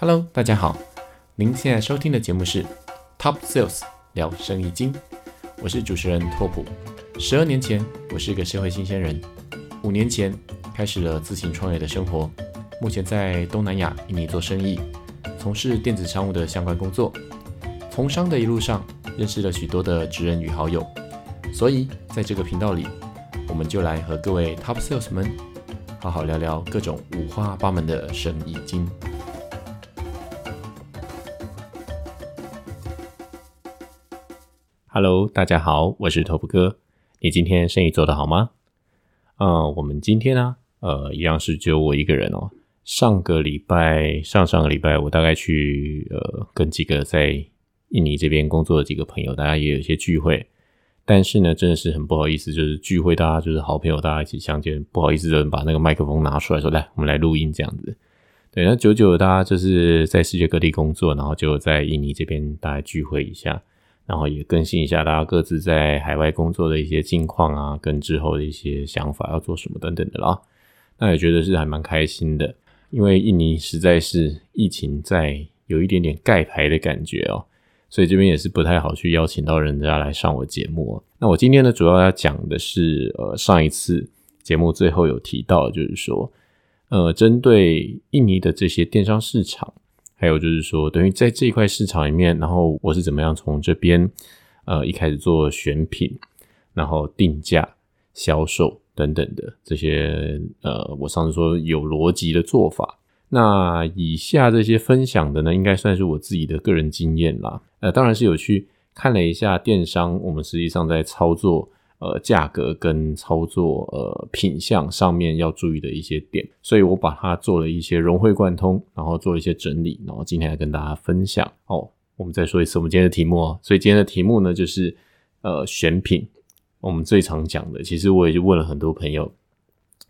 Hello，大家好，您现在收听的节目是 Top Sales 聊生意经，我是主持人拓普。十二年前，我是一个社会新鲜人，五年前开始了自行创业的生活，目前在东南亚印尼做生意，从事电子商务的相关工作。从商的一路上，认识了许多的职人与好友，所以在这个频道里，我们就来和各位 Top Sales 们好好聊聊各种五花八门的生意经。Hello，大家好，我是头部哥。你今天生意做得好吗？呃，我们今天呢，呃，一样是只有我一个人哦。上个礼拜、上上个礼拜，我大概去呃，跟几个在印尼这边工作的几个朋友，大家也有一些聚会。但是呢，真的是很不好意思，就是聚会大家就是好朋友，大家一起相见，不好意思，就把那个麦克风拿出来说：“来，我们来录音。”这样子。对，那久久大家就是在世界各地工作，然后就在印尼这边大家聚会一下。然后也更新一下大家各自在海外工作的一些近况啊，跟之后的一些想法要做什么等等的啦。那也觉得是还蛮开心的，因为印尼实在是疫情在有一点点盖牌的感觉哦，所以这边也是不太好去邀请到人家来上我节目。那我今天呢，主要要讲的是，呃，上一次节目最后有提到，就是说，呃，针对印尼的这些电商市场。还有就是说，等于在这一块市场里面，然后我是怎么样从这边呃一开始做选品，然后定价、销售等等的这些呃，我上次说有逻辑的做法。那以下这些分享的呢，应该算是我自己的个人经验啦。呃，当然是有去看了一下电商，我们实际上在操作。呃，价格跟操作呃品相上面要注意的一些点，所以我把它做了一些融会贯通，然后做一些整理，然后今天来跟大家分享。哦，我们再说一次我们今天的题目哦。所以今天的题目呢，就是呃选品。我们最常讲的，其实我也就问了很多朋友，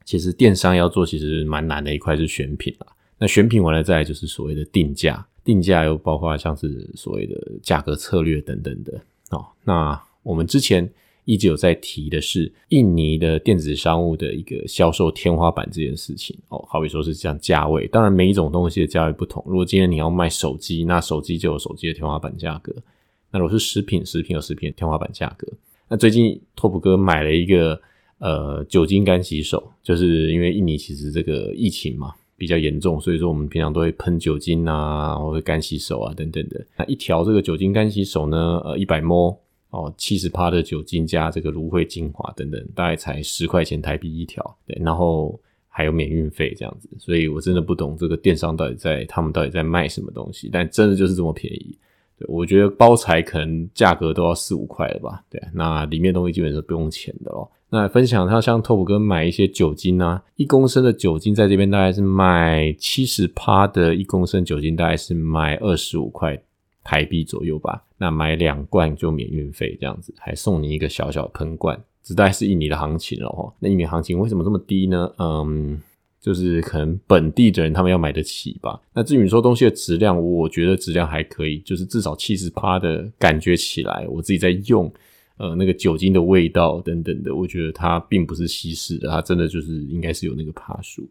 其实电商要做其实蛮难的一块是选品啊。那选品完了再来就是所谓的定价，定价又包括像是所谓的价格策略等等的。哦，那我们之前。一直有在提的是印尼的电子商务的一个销售天花板这件事情哦，好比说是这样价位，当然每一种东西的价位不同。如果今天你要卖手机，那手机就有手机的天花板价格；那如果是食品，食品有食品天花板价格。那最近拓普哥买了一个呃酒精干洗手，就是因为印尼其实这个疫情嘛比较严重，所以说我们平常都会喷酒精啊，或者干洗手啊等等的。那一条这个酒精干洗手呢，呃一百 ml。哦，七十帕的酒精加这个芦荟精华等等，大概才十块钱台币一条，对，然后还有免运费这样子，所以我真的不懂这个电商到底在他们到底在卖什么东西，但真的就是这么便宜。对我觉得包材可能价格都要四五块了吧，对，那里面东西基本是不用钱的哦。那分享他像拓普哥买一些酒精啊，一公升的酒精在这边大概是卖七十帕的一公升酒精大概是卖二十五块。台币左右吧，那买两罐就免运费，这样子还送你一个小小喷罐，只带是印尼的行情了哈。那印尼行情为什么这么低呢？嗯，就是可能本地的人他们要买得起吧。那至于你说东西的质量，我觉得质量还可以，就是至少七十趴的感觉起来，我自己在用，呃，那个酒精的味道等等的，我觉得它并不是稀释的，它真的就是应该是有那个帕数。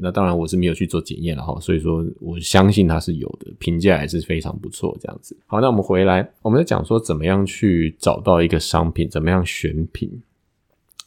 那当然我是没有去做检验了哈，所以说我相信它是有的，评价还是非常不错这样子。好，那我们回来，我们在讲说怎么样去找到一个商品，怎么样选品。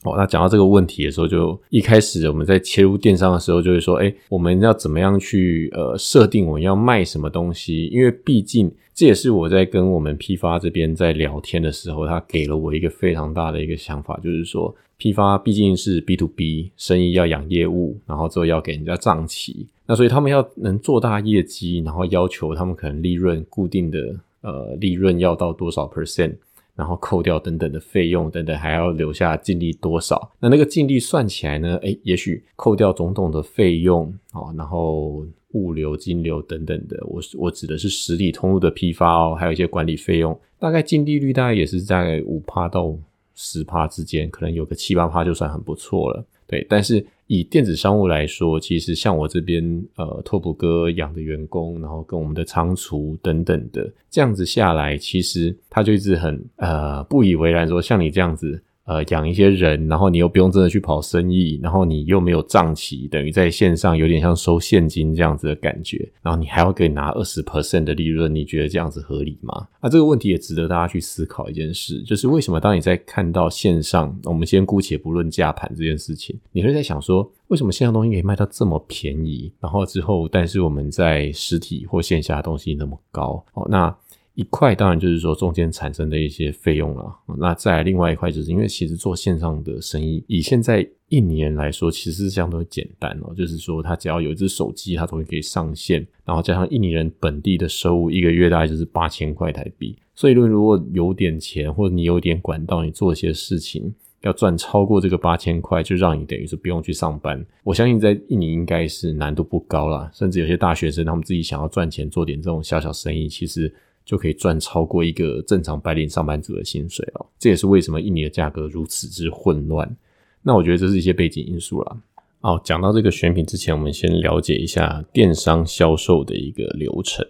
哦，那讲到这个问题的时候，就一开始我们在切入电商的时候，就会说，哎，我们要怎么样去呃设定我要卖什么东西？因为毕竟这也是我在跟我们批发这边在聊天的时候，他给了我一个非常大的一个想法，就是说。批发毕竟是 B to B 生意，要养业务，然后最后要给人家账期，那所以他们要能做大业绩，然后要求他们可能利润固定的呃利润要到多少 percent，然后扣掉等等的费用等等，还要留下净利多少？那那个净利算起来呢？诶，也许扣掉种种的费用啊，然后物流、金流等等的，我我指的是实体通路的批发哦，还有一些管理费用，大概净利率大概也是在五趴到。十趴之间，可能有个七八趴就算很不错了。对，但是以电子商务来说，其实像我这边呃，拓普哥养的员工，然后跟我们的仓储等等的，这样子下来，其实他就一直很呃不以为然，说像你这样子呃养一些人，然后你又不用真的去跑生意，然后你又没有账期，等于在线上有点像收现金这样子的感觉，然后你还要给拿二十 percent 的利润，你觉得这样子合理吗？那这个问题也值得大家去思考一件事，就是为什么当你在看到线上，我们先姑且不论价盘这件事情，你会在想说，为什么线上东西可以卖到这么便宜？然后之后，但是我们在实体或线下的东西那么高哦，那。一块当然就是说中间产生的一些费用了，那再另外一块就是因为其实做线上的生意，以现在印尼人来说，其实是相对简单哦，就是说他只要有一只手机，他终于可以上线，然后加上印尼人本地的收入，一个月大概就是八千块台币。所以如果有点钱，或者你有点管道，你做一些事情要赚超过这个八千块，就让你等于是不用去上班。我相信在印尼应该是难度不高啦，甚至有些大学生他们自己想要赚钱，做点这种小小生意，其实。就可以赚超过一个正常白领上班族的薪水哦，这也是为什么印尼的价格如此之混乱。那我觉得这是一些背景因素啦。哦，讲到这个选品之前，我们先了解一下电商销售的一个流程。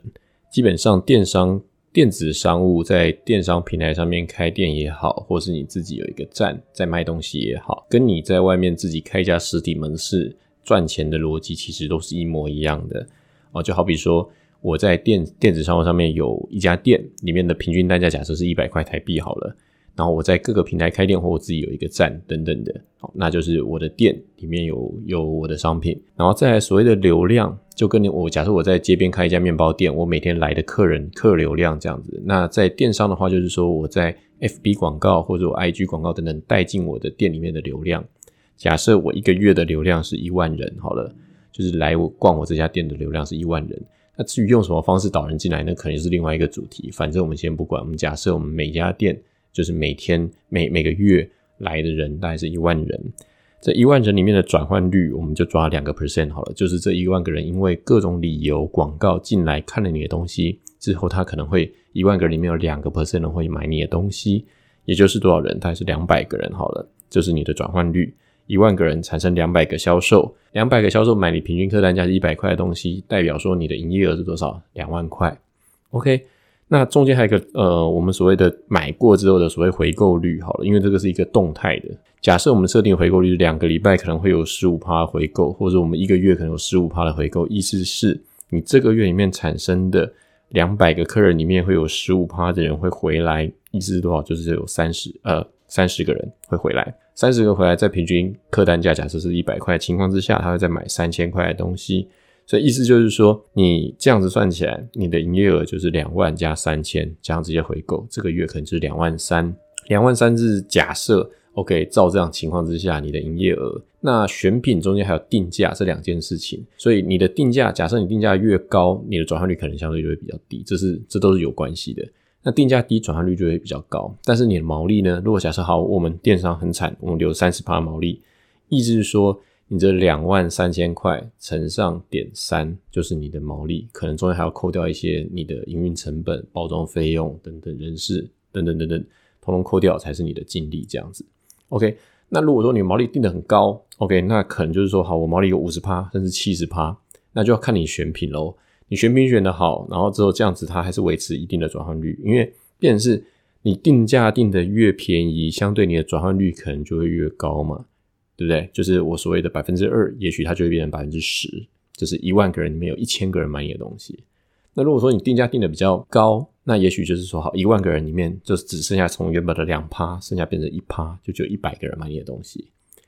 基本上，电商电子商务在电商平台上面开店也好，或是你自己有一个站在卖东西也好，跟你在外面自己开一家实体门市赚钱的逻辑其实都是一模一样的哦。就好比说。我在电电子商务上面有一家店，里面的平均单价假设是一百块台币好了。然后我在各个平台开店，或我自己有一个站等等的，好，那就是我的店里面有有我的商品。然后再所谓的流量，就跟你我假设我在街边开一家面包店，我每天来的客人客流量这样子。那在电商的话，就是说我在 FB 广告或者我 IG 广告等等带进我的店里面的流量。假设我一个月的流量是一万人好了，就是来我逛我这家店的流量是一万人。那至于用什么方式导人进来，那肯定是另外一个主题。反正我们先不管。我们假设我们每家店就是每天每每个月来的人大概是一万人，这一万人里面的转换率，我们就抓两个 percent 好了。就是这一万个人因为各种理由广告进来看了你的东西之后，他可能会一万个人里面有两个 percent 会买你的东西，也就是多少人？大概是两百个人好了，就是你的转换率。一万个人产生两百个销售，两百个销售买你平均客单价是一百块的东西，代表说你的营业额是多少？两万块。OK，那中间还有一个呃，我们所谓的买过之后的所谓回购率，好了，因为这个是一个动态的。假设我们设定回购率两个礼拜可能会有十五趴回购，或者我们一个月可能有十五趴的回购，意思是你这个月里面产生的两百个客人里面会有十五趴的人会回来，意思是多少？就是有三十呃三十个人会回来。三十个回来，在平均客单价假设是一百块情况之下，他会再买三千块的东西，所以意思就是说，你这样子算起来，你的营业额就是两万加三千，加上这些回购，这个月可能就是两万三。两万三是假设，OK，照这样情况之下，你的营业额，那选品中间还有定价这两件事情，所以你的定价，假设你定价越高，你的转化率可能相对就会比较低，这是这都是有关系的。那定价低，转换率就会比较高。但是你的毛利呢？如果假设好，我们电商很惨，我们留三十趴毛利，意思是说，你这两万三千块乘上点三，就是你的毛利，可能中间还要扣掉一些你的营运成本、包装费用等等、人事等等等等，统统扣掉才是你的净利这样子。OK，那如果说你毛利定的很高，OK，那可能就是说，好，我毛利有五十趴，甚至七十趴，那就要看你选品喽。你选品选的好，然后之后这样子，它还是维持一定的转换率，因为变成是你定价定的越便宜，相对你的转换率可能就会越高嘛，对不对？就是我所谓的百分之二，也许它就会变成百分之十，就是一万个人里面有一千个人买你的东西。那如果说你定价定的比较高，那也许就是说好一万个人里面就只剩下从原本的两趴，剩下变成一趴，就只有一百个人买你的东西。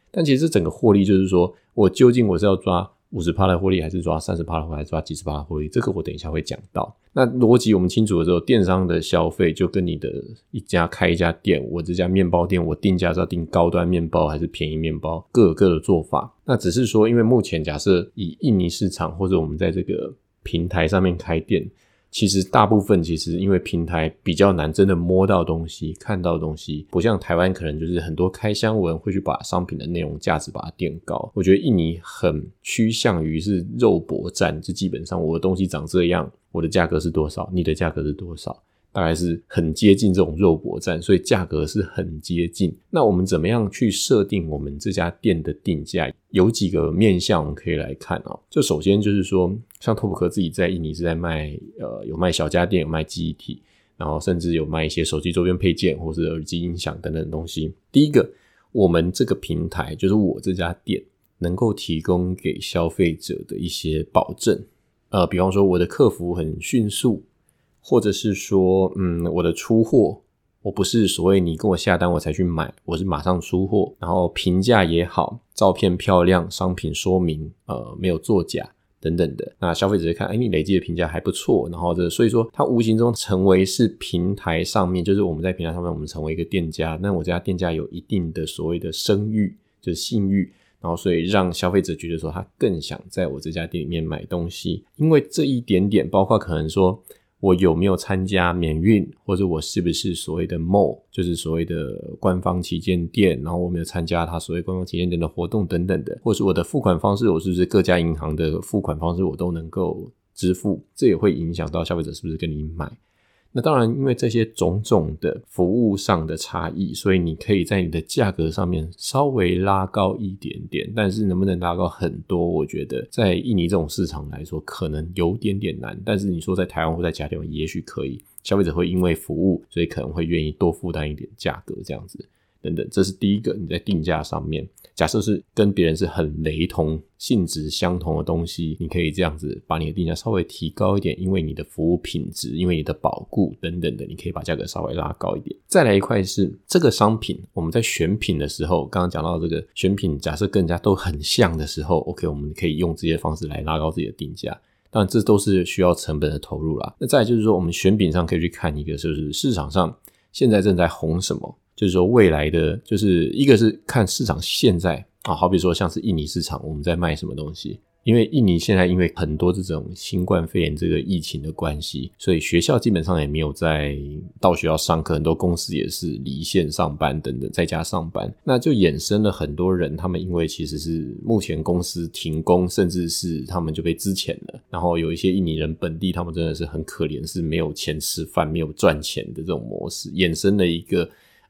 但其实整个获利就是说我究竟我是要抓。五十趴的获利还是抓三十趴的获利，还是抓几十趴的获利？这个我等一下会讲到。那逻辑我们清楚了之后，电商的消费就跟你的一家开一家店，我这家面包店我定价是要定高端面包还是便宜面包，各有各的做法。那只是说，因为目前假设以印尼市场或者我们在这个平台上面开店。其实大部分其实因为平台比较难，真的摸到东西、看到东西，不像台湾可能就是很多开箱文会去把商品的内容价值把它垫高。我觉得印尼很趋向于是肉搏战，就基本上我的东西长这样，我的价格是多少，你的价格是多少。大概是很接近这种肉搏战，所以价格是很接近。那我们怎么样去设定我们这家店的定价？有几个面向我们可以来看啊。就首先就是说，像拓普克自己在印尼是在卖，呃，有卖小家电，有卖记忆体。然后甚至有卖一些手机周边配件或是耳机音响等等东西。第一个，我们这个平台就是我这家店能够提供给消费者的一些保证，呃，比方说我的客服很迅速，或者是说，嗯，我的出货。我不是所谓你跟我下单我才去买，我是马上出货，然后评价也好，照片漂亮，商品说明呃没有作假等等的，那消费者看，哎，你累积的评价还不错，然后这所以说它无形中成为是平台上面，就是我们在平台上面，我们成为一个店家，那我家店家有一定的所谓的声誉，就是信誉，然后所以让消费者觉得说他更想在我这家店里面买东西，因为这一点点，包括可能说。我有没有参加免运，或者我是不是所谓的 mall，就是所谓的官方旗舰店，然后我没有参加他所谓官方旗舰店的活动等等的，或是我的付款方式，我是不是各家银行的付款方式我都能够支付，这也会影响到消费者是不是跟你买。那当然，因为这些种种的服务上的差异，所以你可以在你的价格上面稍微拉高一点点，但是能不能拉高很多，我觉得在印尼这种市场来说，可能有点点难。但是你说在台湾或在其他地方，也许可以，消费者会因为服务，所以可能会愿意多负担一点价格这样子。等等，这是第一个。你在定价上面，假设是跟别人是很雷同、性质相同的东西，你可以这样子把你的定价稍微提高一点，因为你的服务品质、因为你的保固等等的，你可以把价格稍微拉高一点。再来一块是这个商品，我们在选品的时候，刚刚讲到这个选品，假设跟人家都很像的时候，OK，我们可以用这些方式来拉高自己的定价。当然，这都是需要成本的投入啦。那再就是说，我们选品上可以去看一个，就是市场上现在正在红什么。就是说，未来的就是一个是看市场现在啊，好比说像是印尼市场，我们在卖什么东西？因为印尼现在因为很多这种新冠肺炎这个疫情的关系，所以学校基本上也没有在到学校上课，很多公司也是离线上班等等，在家上班，那就衍生了很多人，他们因为其实是目前公司停工，甚至是他们就被资遣了，然后有一些印尼人本地，他们真的是很可怜，是没有钱吃饭，没有赚钱的这种模式，衍生了一个。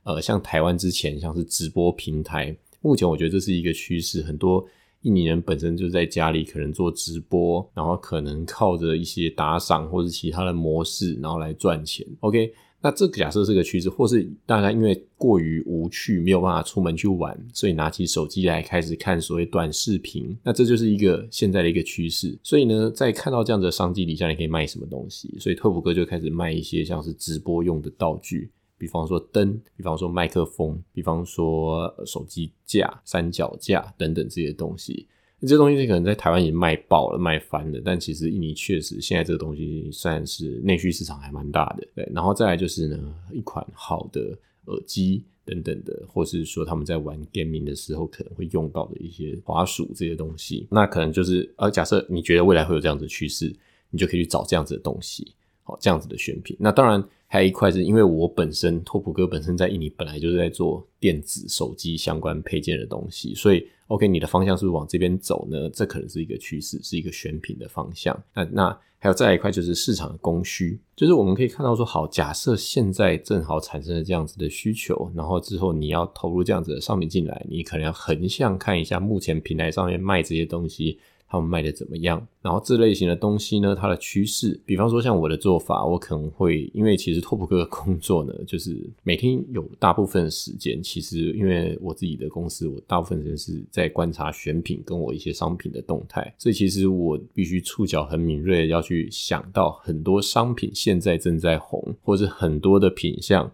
呃，像台湾之前像是直播平台，目前我觉得这是一个趋势。很多印尼人本身就在家里可能做直播，然后可能靠着一些打赏或者其他的模式，然后来赚钱。OK，那这假设是个趋势，或是大家因为过于无趣，没有办法出门去玩，所以拿起手机来开始看所谓短视频。那这就是一个现在的一个趋势。所以呢，在看到这样的商机底下，你可以卖什么东西？所以特普哥就开始卖一些像是直播用的道具。比方说灯，比方说麦克风，比方说手机架、三脚架等等这些东西，这些东西可能在台湾已经卖爆了、卖翻了。但其实印尼确实现在这个东西算是内需市场还蛮大的。对，然后再来就是呢，一款好的耳机等等的，或是说他们在玩 gaming 的时候可能会用到的一些滑鼠这些东西，那可能就是呃，假设你觉得未来会有这样子的趋势，你就可以去找这样子的东西，好，这样子的选品。那当然。还有一块是因为我本身拓普哥本身在印尼本来就是在做电子手机相关配件的东西，所以 OK，你的方向是不是往这边走呢？这可能是一个趋势，是一个选品的方向。那那还有再一块就是市场的供需，就是我们可以看到说，好，假设现在正好产生了这样子的需求，然后之后你要投入这样子的商品进来，你可能要横向看一下目前平台上面卖这些东西。他们卖的怎么样？然后这类型的东西呢，它的趋势，比方说像我的做法，我可能会因为其实拓普哥的工作呢，就是每天有大部分时间，其实因为我自己的公司，我大部分时间是在观察选品跟我一些商品的动态，所以其实我必须触角很敏锐，要去想到很多商品现在正在红，或者很多的品相。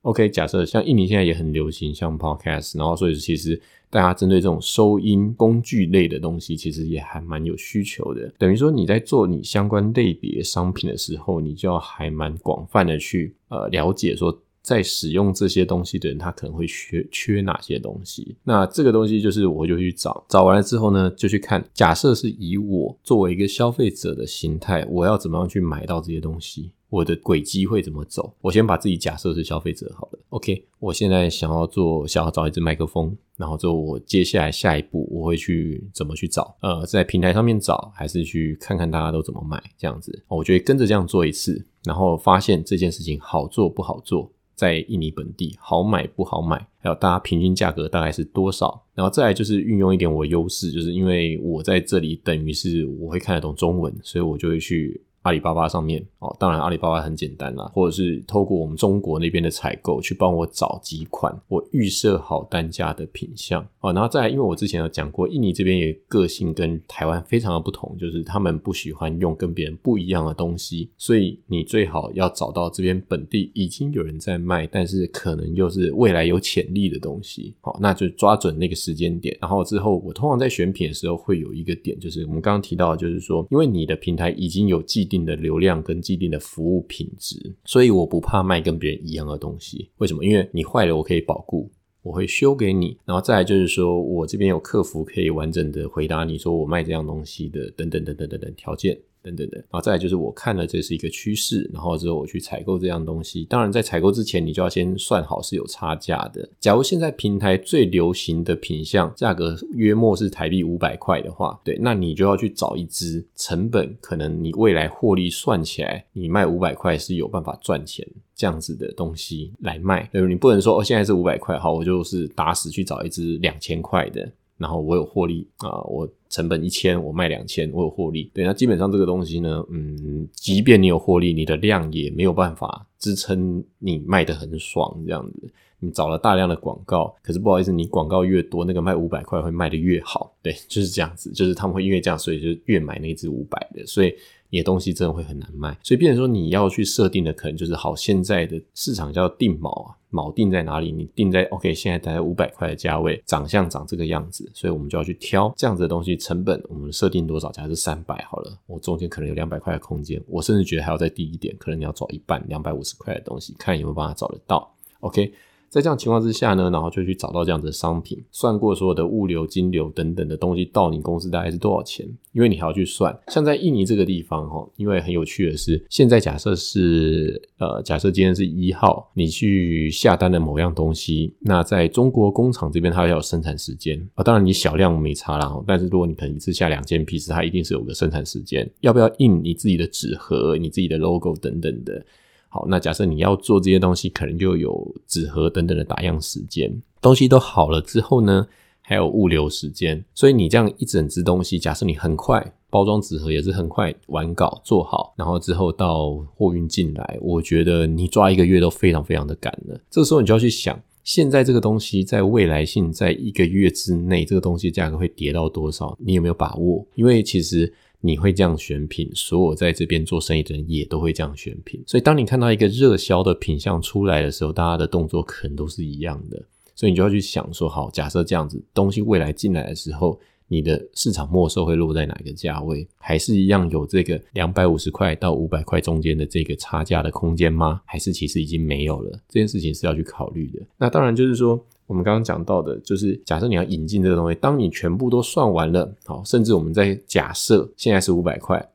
OK，假设像印尼现在也很流行像 Podcast，然后所以其实。大家针对这种收音工具类的东西，其实也还蛮有需求的。等于说你在做你相关类别商品的时候，你就要还蛮广泛的去呃了解说，在使用这些东西的人，他可能会缺缺哪些东西。那这个东西就是我就去找，找完了之后呢，就去看。假设是以我作为一个消费者的心态，我要怎么样去买到这些东西？我的轨迹会怎么走？我先把自己假设是消费者好了。OK，我现在想要做，想要找一支麦克风，然后之后我接下来下一步我会去怎么去找？呃，在平台上面找，还是去看看大家都怎么买这样子？我觉得跟着这样做一次，然后发现这件事情好做不好做，在印尼本地好买不好买，还有大家平均价格大概是多少？然后再来就是运用一点我优势，就是因为我在这里等于是我会看得懂中文，所以我就会去。阿里巴巴上面哦，当然阿里巴巴很简单啦，或者是透过我们中国那边的采购去帮我找几款我预设好单价的品相哦，然后再因为我之前有讲过，印尼这边也个性跟台湾非常的不同，就是他们不喜欢用跟别人不一样的东西，所以你最好要找到这边本地已经有人在卖，但是可能又是未来有潜力的东西，好，那就抓准那个时间点，然后之后我通常在选品的时候会有一个点，就是我们刚刚提到，就是说因为你的平台已经有既定的流量跟一定的服务品质，所以我不怕卖跟别人一样的东西。为什么？因为你坏了，我可以保固，我会修给你。然后再来就是说我这边有客服可以完整的回答你说我卖这样东西的等等等等等等条件。等等等，然后再来就是我看了这是一个趋势，然后之后我去采购这样东西。当然，在采购之前，你就要先算好是有差价的。假如现在平台最流行的品相价格约莫是台币五百块的话，对，那你就要去找一只成本可能你未来获利算起来，你卖五百块是有办法赚钱这样子的东西来卖。对，你不能说哦，现在是五百块，好，我就是打死去找一只两千块的。然后我有获利啊，我成本一千，我卖两千，我有获利。对，那基本上这个东西呢，嗯，即便你有获利，你的量也没有办法支撑你卖的很爽这样子。你找了大量的广告，可是不好意思，你广告越多，那个卖五百块会卖的越好。对，就是这样子，就是他们会因为这样，所以就越买那支五百的，所以。你的东西真的会很难卖，所以变成说你要去设定的可能就是好，现在的市场叫定锚啊，锚定在哪里？你定在 OK，现在大概五百块的价位，长相长这个样子，所以我们就要去挑这样子的东西，成本我们设定多少？假设三百好了，我中间可能有两百块的空间，我甚至觉得还要再低一点，可能你要找一半两百五十块的东西，看有没有办法找得到。OK。在这样情况之下呢，然后就去找到这样子的商品，算过所有的物流、金流等等的东西到你公司大概是多少钱？因为你还要去算。像在印尼这个地方哈，因为很有趣的是，现在假设是呃，假设今天是一号，你去下单的某样东西，那在中国工厂这边它要有生产时间啊。当然你小量没差啦，但是如果你可能一次下两件皮子，它一定是有个生产时间，要不要印你自己的纸盒、你自己的 logo 等等的。好，那假设你要做这些东西，可能就有纸盒等等的打样时间。东西都好了之后呢，还有物流时间。所以你这样一整只东西，假设你很快包装纸盒也是很快完稿做好，然后之后到货运进来，我觉得你抓一个月都非常非常的赶了。这个时候你就要去想，现在这个东西在未来性在一个月之内，这个东西价格会跌到多少？你有没有把握？因为其实。你会这样选品，所有在这边做生意的人也都会这样选品。所以，当你看到一个热销的品相出来的时候，大家的动作可能都是一样的。所以，你就要去想说：好，假设这样子东西未来进来的时候，你的市场末售会落在哪个价位？还是一样有这个两百五十块到五百块中间的这个差价的空间吗？还是其实已经没有了？这件事情是要去考虑的。那当然就是说。我们刚刚讲到的，就是假设你要引进这个东西，当你全部都算完了，好，甚至我们在假设现在是五百块，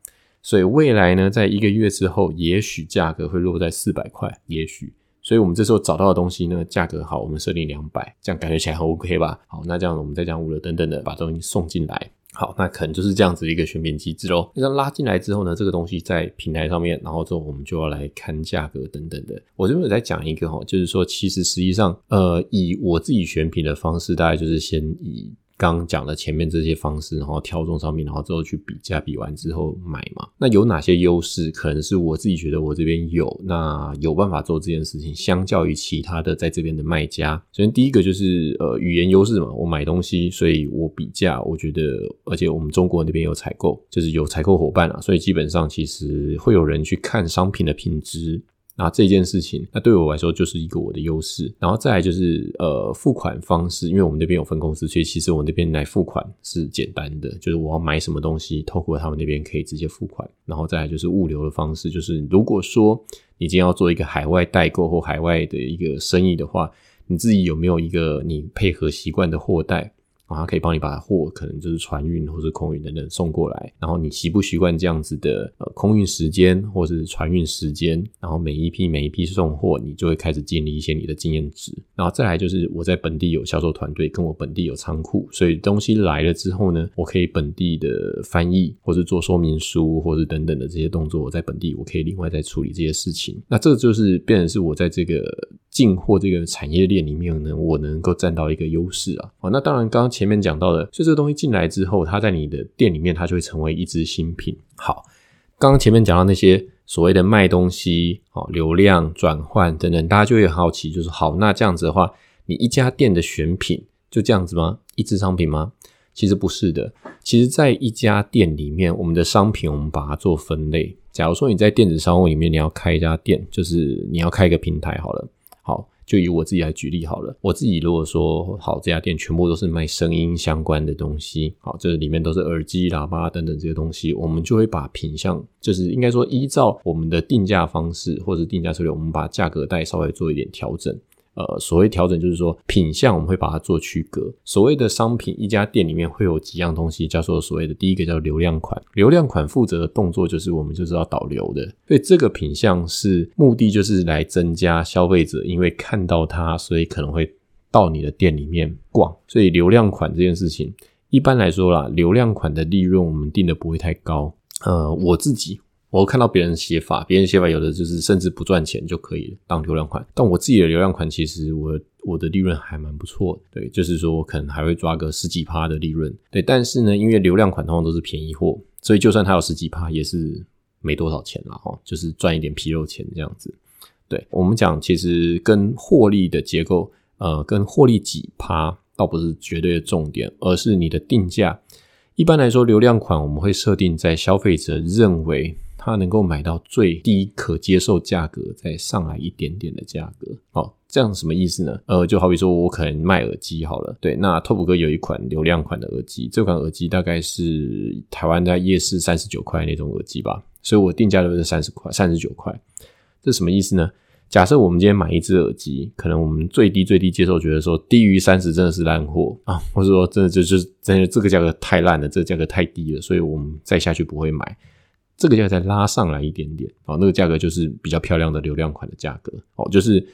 所以未来呢，在一个月之后，也许价格会落在四百块，也许，所以我们这时候找到的东西呢，价格好，我们设定两百，这样感觉起来很 OK 吧？好，那这样我们再讲物流等等的，把东西送进来。好，那可能就是这样子的一个选品机制喽。那拉进来之后呢，这个东西在平台上面，然后之后我们就要来看价格等等的。我这边在讲一个哈，就是说，其实实际上，呃，以我自己选品的方式，大概就是先以。刚讲了前面这些方式，然后挑中商品，然后之后去比价，比完之后买嘛。那有哪些优势？可能是我自己觉得我这边有，那有办法做这件事情，相较于其他的在这边的卖家。首先第一个就是呃语言优势嘛，我买东西，所以我比价，我觉得，而且我们中国那边有采购，就是有采购伙伴啊，所以基本上其实会有人去看商品的品质。那这件事情，那对我来说就是一个我的优势。然后再来就是呃付款方式，因为我们那边有分公司，所以其实我那边来付款是简单的，就是我要买什么东西，透过他们那边可以直接付款。然后再来就是物流的方式，就是如果说你今天要做一个海外代购或海外的一个生意的话，你自己有没有一个你配合习惯的货代？啊，可以帮你把货可能就是船运或者空运等等送过来，然后你习不习惯这样子的呃空运时间或者是船运时间，然后每一批每一批送货，你就会开始建立一些你的经验值，然后再来就是我在本地有销售团队，跟我本地有仓库，所以东西来了之后呢，我可以本地的翻译或是做说明书或者等等的这些动作，我在本地我可以另外再处理这些事情，那这就是变成是我在这个进货这个产业链里面呢，我能够占到一个优势啊，好，那当然刚刚。前面讲到的，所以这个东西进来之后，它在你的店里面，它就会成为一支新品。好，刚刚前面讲到那些所谓的卖东西、哦流量转换等等，大家就会好奇，就是好，那这样子的话，你一家店的选品就这样子吗？一支商品吗？其实不是的。其实，在一家店里面，我们的商品我们把它做分类。假如说你在电子商务里面，你要开一家店，就是你要开一个平台好了。好，就以我自己来举例好了。我自己如果说好，这家店全部都是卖声音相关的东西，好，这里面都是耳机、喇叭等等这些东西，我们就会把品相，就是应该说依照我们的定价方式或者定价策略，我们把价格带稍微做一点调整。呃，所谓调整就是说品相我们会把它做区隔。所谓的商品，一家店里面会有几样东西，叫做所谓的第一个叫流量款。流量款负责的动作就是我们就是要导流的，所以这个品相是目的就是来增加消费者，因为看到它，所以可能会到你的店里面逛。所以流量款这件事情，一般来说啦，流量款的利润我们定的不会太高。呃，我自己。我看到别人写法，别人写法有的就是甚至不赚钱就可以当流量款，但我自己的流量款其实我我的利润还蛮不错的，对，就是说我可能还会抓个十几趴的利润，对，但是呢，因为流量款通常都是便宜货，所以就算它有十几趴也是没多少钱了哈，就是赚一点皮肉钱这样子。对我们讲，其实跟获利的结构，呃，跟获利几趴倒不是绝对的重点，而是你的定价。一般来说，流量款我们会设定在消费者认为。他能够买到最低可接受价格，再上来一点点的价格，好，这样什么意思呢？呃，就好比说我可能卖耳机好了，对，那 Top 哥有一款流量款的耳机，这款耳机大概是台湾在夜市三十九块那种耳机吧，所以我定价都是三十块、三十九块，这什么意思呢？假设我们今天买一只耳机，可能我们最低最低接受觉得说低于三十真的是烂货啊，或者说真的就就真的这个价格太烂了，这个价格太低了，所以我们再下去不会买。这个价再拉上来一点点，哦，那个价格就是比较漂亮的流量款的价格，哦，就是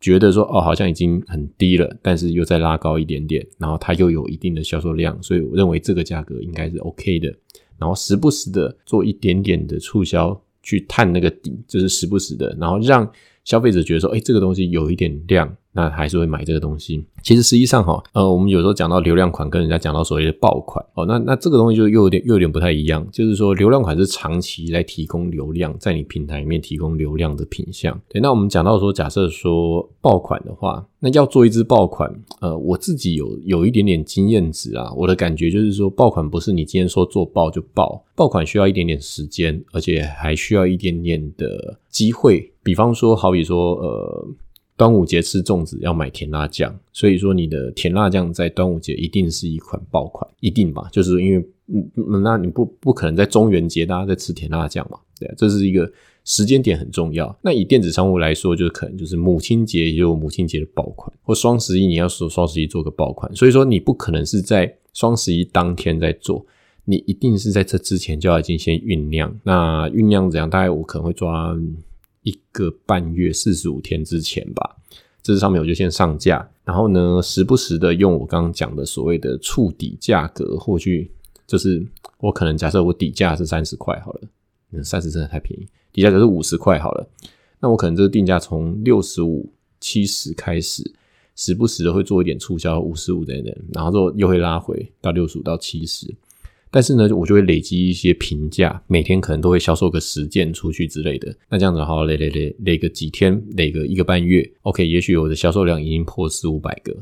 觉得说，哦，好像已经很低了，但是又再拉高一点点，然后它又有一定的销售量，所以我认为这个价格应该是 OK 的。然后时不时的做一点点的促销，去探那个底，就是时不时的，然后让消费者觉得说，哎，这个东西有一点量。那还是会买这个东西。其实实际上哈，呃，我们有时候讲到流量款，跟人家讲到所谓的爆款哦，那那这个东西就又有点又有点不太一样。就是说，流量款是长期来提供流量，在你平台里面提供流量的品相。对，那我们讲到说，假设说爆款的话，那要做一支爆款，呃，我自己有有一点点经验值啊，我的感觉就是说，爆款不是你今天说做爆就爆，爆款需要一点点时间，而且还需要一点点的机会。比方说，好比说，呃。端午节吃粽子要买甜辣酱，所以说你的甜辣酱在端午节一定是一款爆款，一定吧？就是因为，嗯，那你不不可能在中元节大家在吃甜辣酱嘛？对，这是一个时间点很重要。那以电子商务来说，就可能就是母亲节也有母亲节的爆款，或双十一你要说双十一做个爆款，所以说你不可能是在双十一当天在做，你一定是在这之前就要已经先酝酿。那酝酿怎样？大概我可能会抓。一个半月四十五天之前吧，这上面我就先上架，然后呢，时不时的用我刚刚讲的所谓的触底价格，或去就是我可能假设我底价是三十块好了，嗯三十真的太便宜，底价就是五十块好了，那我可能这个定价从六十五、七十开始，时不时的会做一点促销，五十五等等，然后之后又会拉回到六十五到七十。但是呢，我就会累积一些评价，每天可能都会销售个十件出去之类的。那这样子好，累累累累个几天，累个一个半月，OK，也许我的销售量已经破四五百个，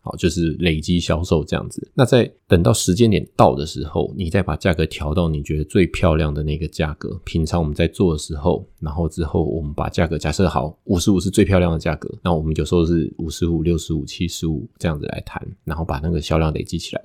好，就是累积销售这样子。那在等到时间点到的时候，你再把价格调到你觉得最漂亮的那个价格。平常我们在做的时候，然后之后我们把价格假设好五十五是最漂亮的价格，那我们有时候是五十五、六十五、七十五这样子来谈，然后把那个销量累积起来。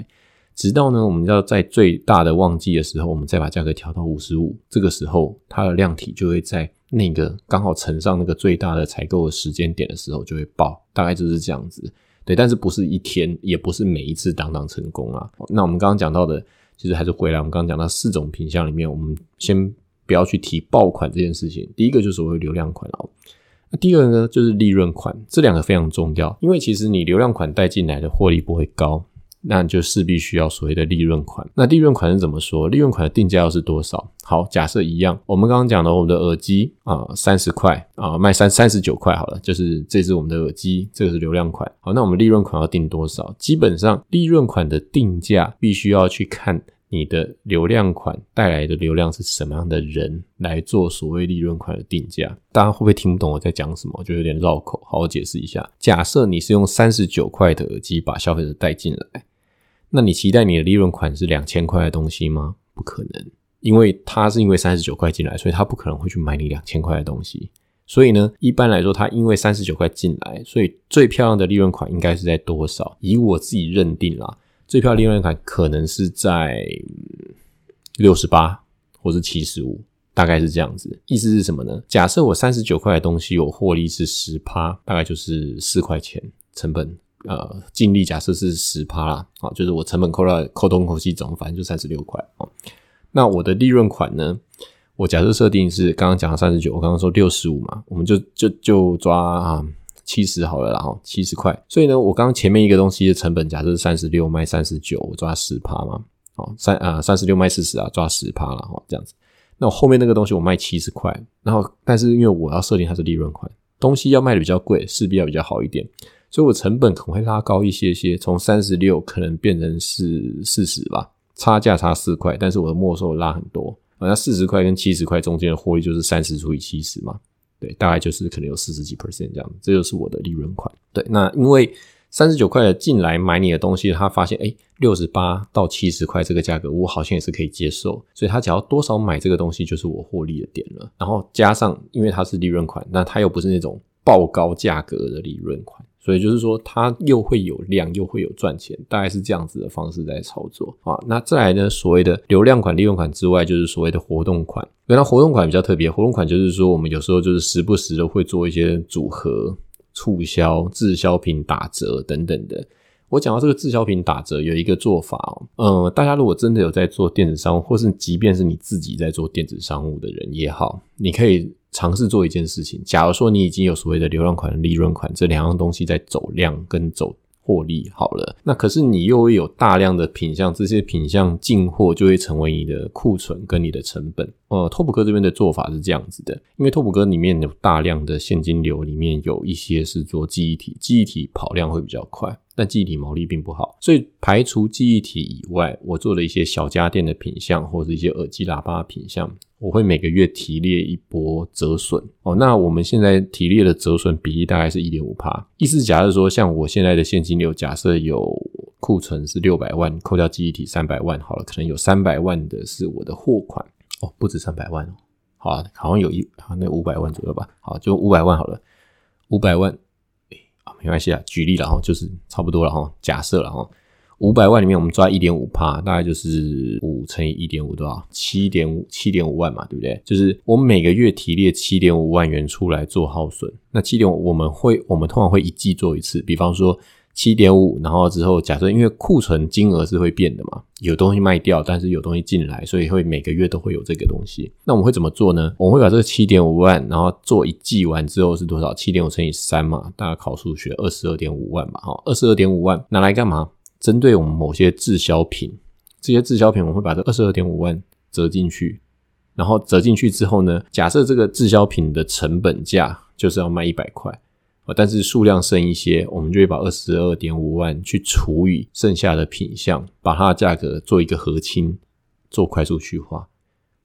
直到呢，我们要在最大的旺季的时候，我们再把价格调到五十五，这个时候它的量体就会在那个刚好乘上那个最大的采购的时间点的时候就会爆，大概就是这样子。对，但是不是一天，也不是每一次当当成功啊。那我们刚刚讲到的，其实还是回来，我们刚刚讲到四种品相里面，我们先不要去提爆款这件事情。第一个就是所谓流量款哦，那第二个呢就是利润款，这两个非常重要，因为其实你流量款带进来的获利不会高。那就势必需要所谓的利润款。那利润款是怎么说？利润款的定价又是多少？好，假设一样，我们刚刚讲的我们的耳机啊，三十块啊，卖三三十九块好了，就是这是我们的耳机，这个是流量款。好，那我们利润款要定多少？基本上利润款的定价必须要去看。你的流量款带来的流量是什么样的人来做所谓利润款的定价？大家会不会听不懂我在讲什么？就有点绕口，好好解释一下。假设你是用三十九块的耳机把消费者带进来，那你期待你的利润款是两千块的东西吗？不可能，因为他是因为三十九块进来，所以他不可能会去买你两千块的东西。所以呢，一般来说，他因为三十九块进来，所以最漂亮的利润款应该是在多少？以我自己认定啦。最漂亮利润款可能是在六十八或是七十五，大概是这样子。意思是什么呢？假设我三十九块的东西，我获利是十趴，大概就是四块钱成本。呃，净利假设是十趴啦，啊，就是我成本扣到扣东扣西总，反正就三十六块啊。那我的利润款呢？我假设设定是刚刚讲的三十九，我刚刚说六十五嘛，我们就就就抓啊。七十好了，然后七十块，所以呢，我刚刚前面一个东西的成本假设是三十六卖三十九，我抓十趴嘛，哦三啊三十六卖四十啊，抓十趴了哈，这样子。那我后面那个东西我卖七十块，然后但是因为我要设定它是利润款，东西要卖的比较贵，势必要比较好一点，所以我成本可能会拉高一些些，从三十六可能变成是四十吧，差价差四块，但是我的末收拉很多，那四十块跟七十块中间的获利就是三十除以七十嘛。对，大概就是可能有四十几 percent 这样，这就是我的利润款。对，那因为三十九块进来买你的东西，他发现哎，六十八到七十块这个价格，我好像也是可以接受，所以他只要多少买这个东西，就是我获利的点了。然后加上，因为它是利润款，那它又不是那种爆高价格的利润款。所以就是说，它又会有量，又会有赚钱，大概是这样子的方式在操作啊。那再来呢，所谓的流量款、利润款之外，就是所谓的活动款。原来活动款比较特别，活动款就是说，我们有时候就是时不时的会做一些组合、促销、滞销品打折等等的。我讲到这个滞销品打折，有一个做法哦，嗯，大家如果真的有在做电子商务，或是即便是你自己在做电子商务的人也好，你可以。尝试做一件事情。假如说你已经有所谓的流量款、利润款这两样东西在走量跟走获利好了，那可是你又会有大量的品相，这些品相进货就会成为你的库存跟你的成本。呃，拓普哥这边的做法是这样子的，因为拓普哥里面有大量的现金流，里面有一些是做记忆体，记忆体跑量会比较快，但记忆体毛利并不好，所以排除记忆体以外，我做了一些小家电的品相或者一些耳机喇叭品相。我会每个月提列一波折损。哦，那我们现在提列的折损比例大概是一点五帕。意思假设说，像我现在的现金流，假设有库存是六百万，扣掉记忆体三百万，好了，可能有三百万的是我的货款。哦，不止三百万哦，好，好像有一好像那五百万左右吧，好，就五百万好了，五百万，啊，没关系啊，举例了哈，就是差不多了哈，假设了哈。五百万里面，我们抓一点五趴，大概就是五乘以一点五多少？七点五七点五万嘛，对不对？就是我每个月提列七点五万元出来做耗损。那七点五，我们会我们通常会一季做一次。比方说七点五，然后之后假设因为库存金额是会变的嘛，有东西卖掉，但是有东西进来，所以会每个月都会有这个东西。那我们会怎么做呢？我们会把这个七点五万，然后做一季完之后是多少？七点五乘以三嘛，大家考数学，二十二点五万嘛，哈，二十二点五万拿来干嘛？针对我们某些滞销品，这些滞销品我们会把这二十二点五万折进去，然后折进去之后呢，假设这个滞销品的成本价就是要卖一百块啊但是数量剩一些，我们就会把二十二点五万去除以剩下的品项，把它的价格做一个核清，做快速去化。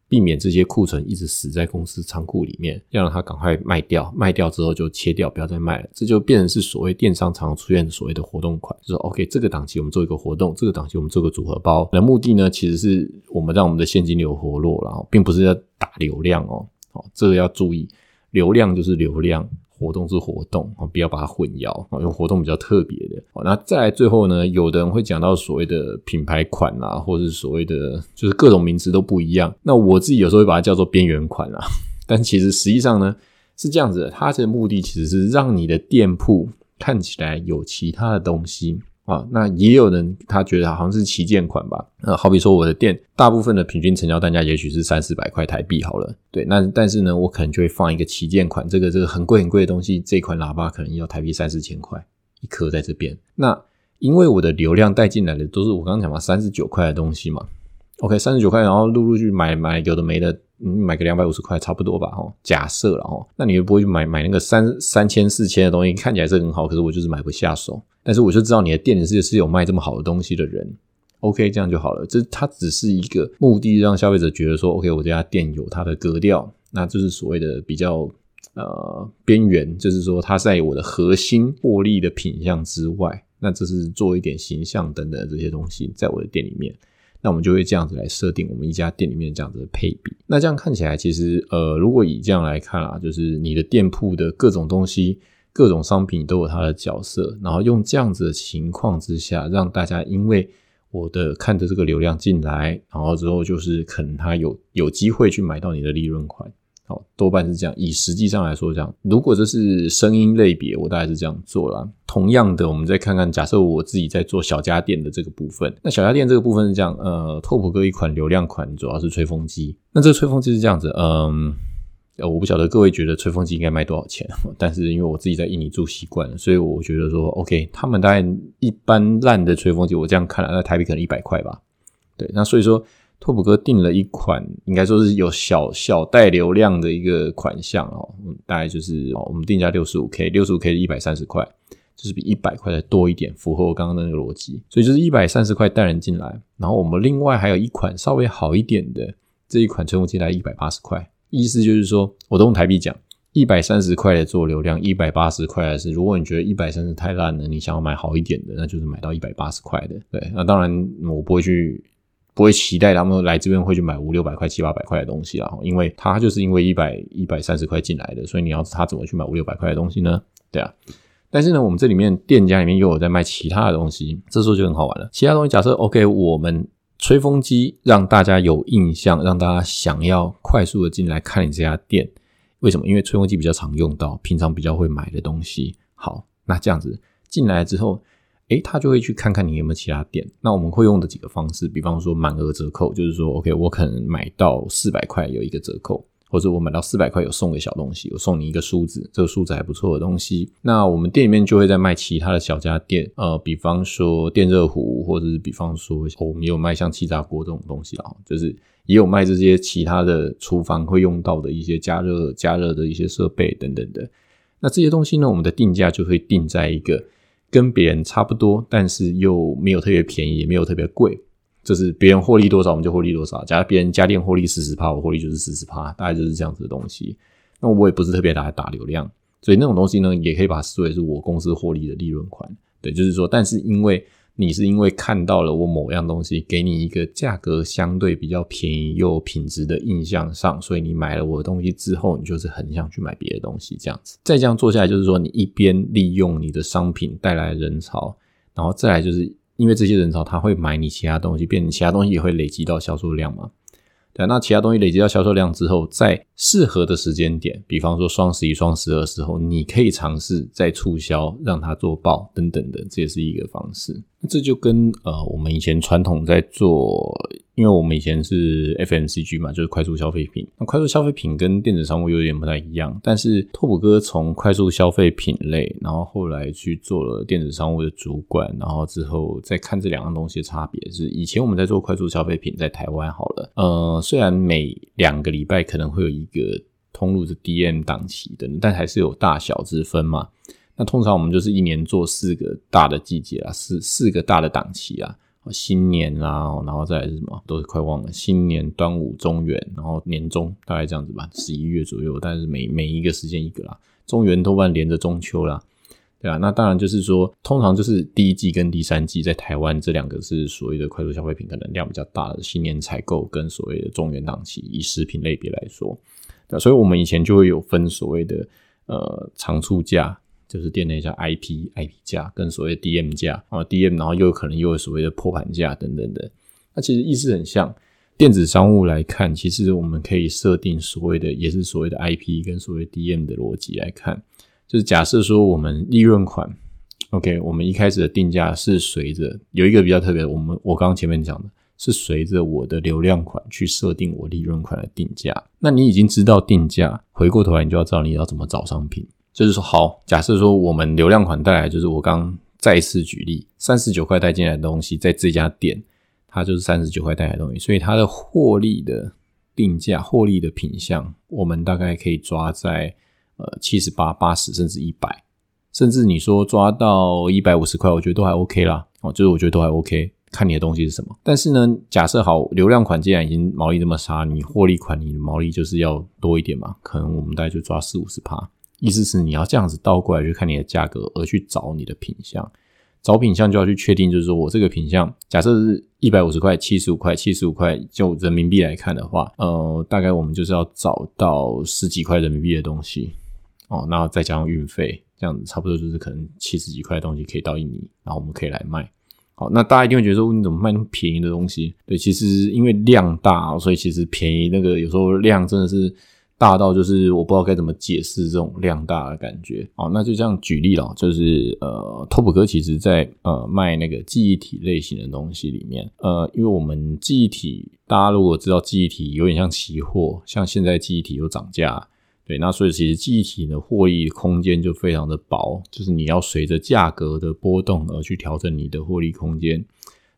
避免这些库存一直死在公司仓库里面，要让它赶快卖掉，卖掉之后就切掉，不要再卖了。这就变成是所谓电商常出现的所谓的活动款，就是 OK，这个档期我们做一个活动，这个档期我们做个组合包。那目的呢，其实是我们让我们的现金流活络然后，并不是要打流量哦。好，这个要注意，流量就是流量。活动是活动啊，不要把它混淆啊，因为活动比较特别的。那再来最后呢，有的人会讲到所谓的品牌款啊，或者是所谓的就是各种名词都不一样。那我自己有时候会把它叫做边缘款啊，但其实实际上呢是这样子的，它的目的其实是让你的店铺看起来有其他的东西。啊，那也有人他觉得好像是旗舰款吧？呃，好比说我的店，大部分的平均成交单价也许是三四百块台币好了。对，那但是呢，我可能就会放一个旗舰款，这个这个很贵很贵的东西，这款喇叭可能要台币三四千块一颗在这边。那因为我的流量带进来的都是我刚刚讲嘛，三十九块的东西嘛。OK，三十九块，然后陆陆续买买有的没的，嗯，买个两百五十块差不多吧，哈，假设了哈，那你又不会去买买那个三三千四千的东西，看起来是很好，可是我就是买不下手。但是我就知道你的店里是是有卖这么好的东西的人，OK，这样就好了。这它只是一个目的，让消费者觉得说，OK，我这家店有它的格调，那就是所谓的比较呃边缘，就是说它在我的核心获利的品相之外，那这是做一点形象等等这些东西，在我的店里面，那我们就会这样子来设定我们一家店里面这样子的配比。那这样看起来，其实呃，如果以这样来看啊，就是你的店铺的各种东西。各种商品都有它的角色，然后用这样子的情况之下，让大家因为我的看着这个流量进来，然后之后就是可能他有有机会去买到你的利润款，好，多半是这样。以实际上来说，这样如果这是声音类别，我大概是这样做了。同样的，我们再看看，假设我自己在做小家电的这个部分，那小家电这个部分是这样，呃，拓普哥一款流量款主要是吹风机，那这个吹风机是这样子，嗯。呃，我不晓得各位觉得吹风机应该卖多少钱，但是因为我自己在印尼住习惯了，所以我觉得说，OK，他们大概一般烂的吹风机，我这样看了，那台币可能一百块吧。对，那所以说，拓普哥订了一款，应该说是有小小带流量的一个款项哦，大概就是哦我们定价六十五 K，六十五 K 是一百三十块，就是比一百块再多一点，符合我刚刚的那个逻辑，所以就是一百三十块带人进来，然后我们另外还有一款稍微好一点的这一款吹风机来一百八十块。意思就是说，我都用台币讲，一百三十块的做流量，一百八十块的是。如果你觉得一百三十太烂了，你想要买好一点的，那就是买到一百八十块的。对，那当然我不会去，不会期待他们来这边会去买五六百块、七八百块的东西啊，因为他就是因为一百一百三十块进来的，所以你要他怎么去买五六百块的东西呢？对啊。但是呢，我们这里面店家里面又有在卖其他的东西，这时候就很好玩了。其他东西，假设 OK，我们。吹风机让大家有印象，让大家想要快速的进来看你这家店。为什么？因为吹风机比较常用到，平常比较会买的东西。好，那这样子进来之后，诶，他就会去看看你有没有其他店。那我们会用的几个方式，比方说满额折扣，就是说，OK，我可能买到四百块有一个折扣。或者我买到四百块有送个小东西，我送你一个梳子，这个梳子还不错的东西。那我们店里面就会在卖其他的小家电，呃，比方说电热壶，或者是比方说我们有卖像气炸锅这种东西啊，就是也有卖这些其他的厨房会用到的一些加热加热的一些设备等等的。那这些东西呢，我们的定价就会定在一个跟别人差不多，但是又没有特别便宜，也没有特别贵。就是别人获利多少，我们就获利多少。假如别人家电获利四十趴，我获利就是四十趴，大概就是这样子的东西。那我也不是特别来打流量，所以那种东西呢，也可以把它视为是我公司获利的利润款。对，就是说，但是因为你是因为看到了我某样东西，给你一个价格相对比较便宜又品质的印象上，所以你买了我的东西之后，你就是很想去买别的东西这样子。再这样做下来，就是说你一边利用你的商品带来人潮，然后再来就是。因为这些人潮，他会买你其他东西，变成其他东西也会累积到销售量嘛？对，那其他东西累积到销售量之后，在适合的时间点，比方说双十一、双十二时候，你可以尝试再促销，让它做爆等等的，这也是一个方式。这就跟呃，我们以前传统在做。因为我们以前是 FMCG 嘛，就是快速消费品。那快速消费品跟电子商务有点不太一样，但是拓普哥从快速消费品类，然后后来去做了电子商务的主管，然后之后再看这两样东西的差别是，以前我们在做快速消费品，在台湾好了，呃，虽然每两个礼拜可能会有一个通路的 DM 档期的，但还是有大小之分嘛。那通常我们就是一年做四个大的季节啊，四四个大的档期啊。新年啦，然后再来是什么？都是快忘了。新年、端午、中元，然后年终大概这样子吧，十一月左右。但是每每一个时间一个啦，中元多半连着中秋啦，对啊。那当然就是说，通常就是第一季跟第三季在台湾这两个是所谓的快速消费品，可能量比较大的新年采购跟所谓的中元档期，以食品类别来说，对。所以我们以前就会有分所谓的呃长促价。就是店内叫 IP IP 价跟所谓 DM 价啊 DM，然后又可能又有所谓的破盘价等等的，那其实意思很像电子商务来看，其实我们可以设定所谓的也是所谓的 IP 跟所谓 DM 的逻辑来看，就是假设说我们利润款，OK，我们一开始的定价是随着有一个比较特别，我们我刚刚前面讲的是随着我的流量款去设定我利润款的定价，那你已经知道定价，回过头来你就要知道你要怎么找商品。就是说，好，假设说我们流量款带来，就是我刚再次举例，三十九块带进来的东西，在这家店，它就是三十九块带来的东西，所以它的获利的定价、获利的品相，我们大概可以抓在呃七十八、八十，甚至一百，甚至你说抓到一百五十块，我觉得都还 OK 啦。哦，就是我觉得都还 OK，看你的东西是什么。但是呢，假设好流量款既然已经毛利这么差，你获利款你的毛利就是要多一点嘛？可能我们大概就抓四五十趴。意思是你要这样子倒过来去看你的价格，而去找你的品相。找品相就要去确定，就是说我这个品相，假设是一百五十块、七十五块、七十五块，就人民币来看的话，呃，大概我们就是要找到十几块人民币的东西哦，那再加上运费，这样子差不多就是可能七十几块的东西可以到印尼，然后我们可以来卖。好，那大家一定会觉得说，你怎么卖那么便宜的东西？对，其实因为量大，所以其实便宜那个有时候量真的是。大到就是我不知道该怎么解释这种量大的感觉哦，那就这样举例了，就是呃，拓普哥其实在呃卖那个记忆体类型的东西里面，呃，因为我们记忆体，大家如果知道记忆体有点像期货，像现在记忆体有涨价，对，那所以其实记忆体的获利空间就非常的薄，就是你要随着价格的波动而去调整你的获利空间。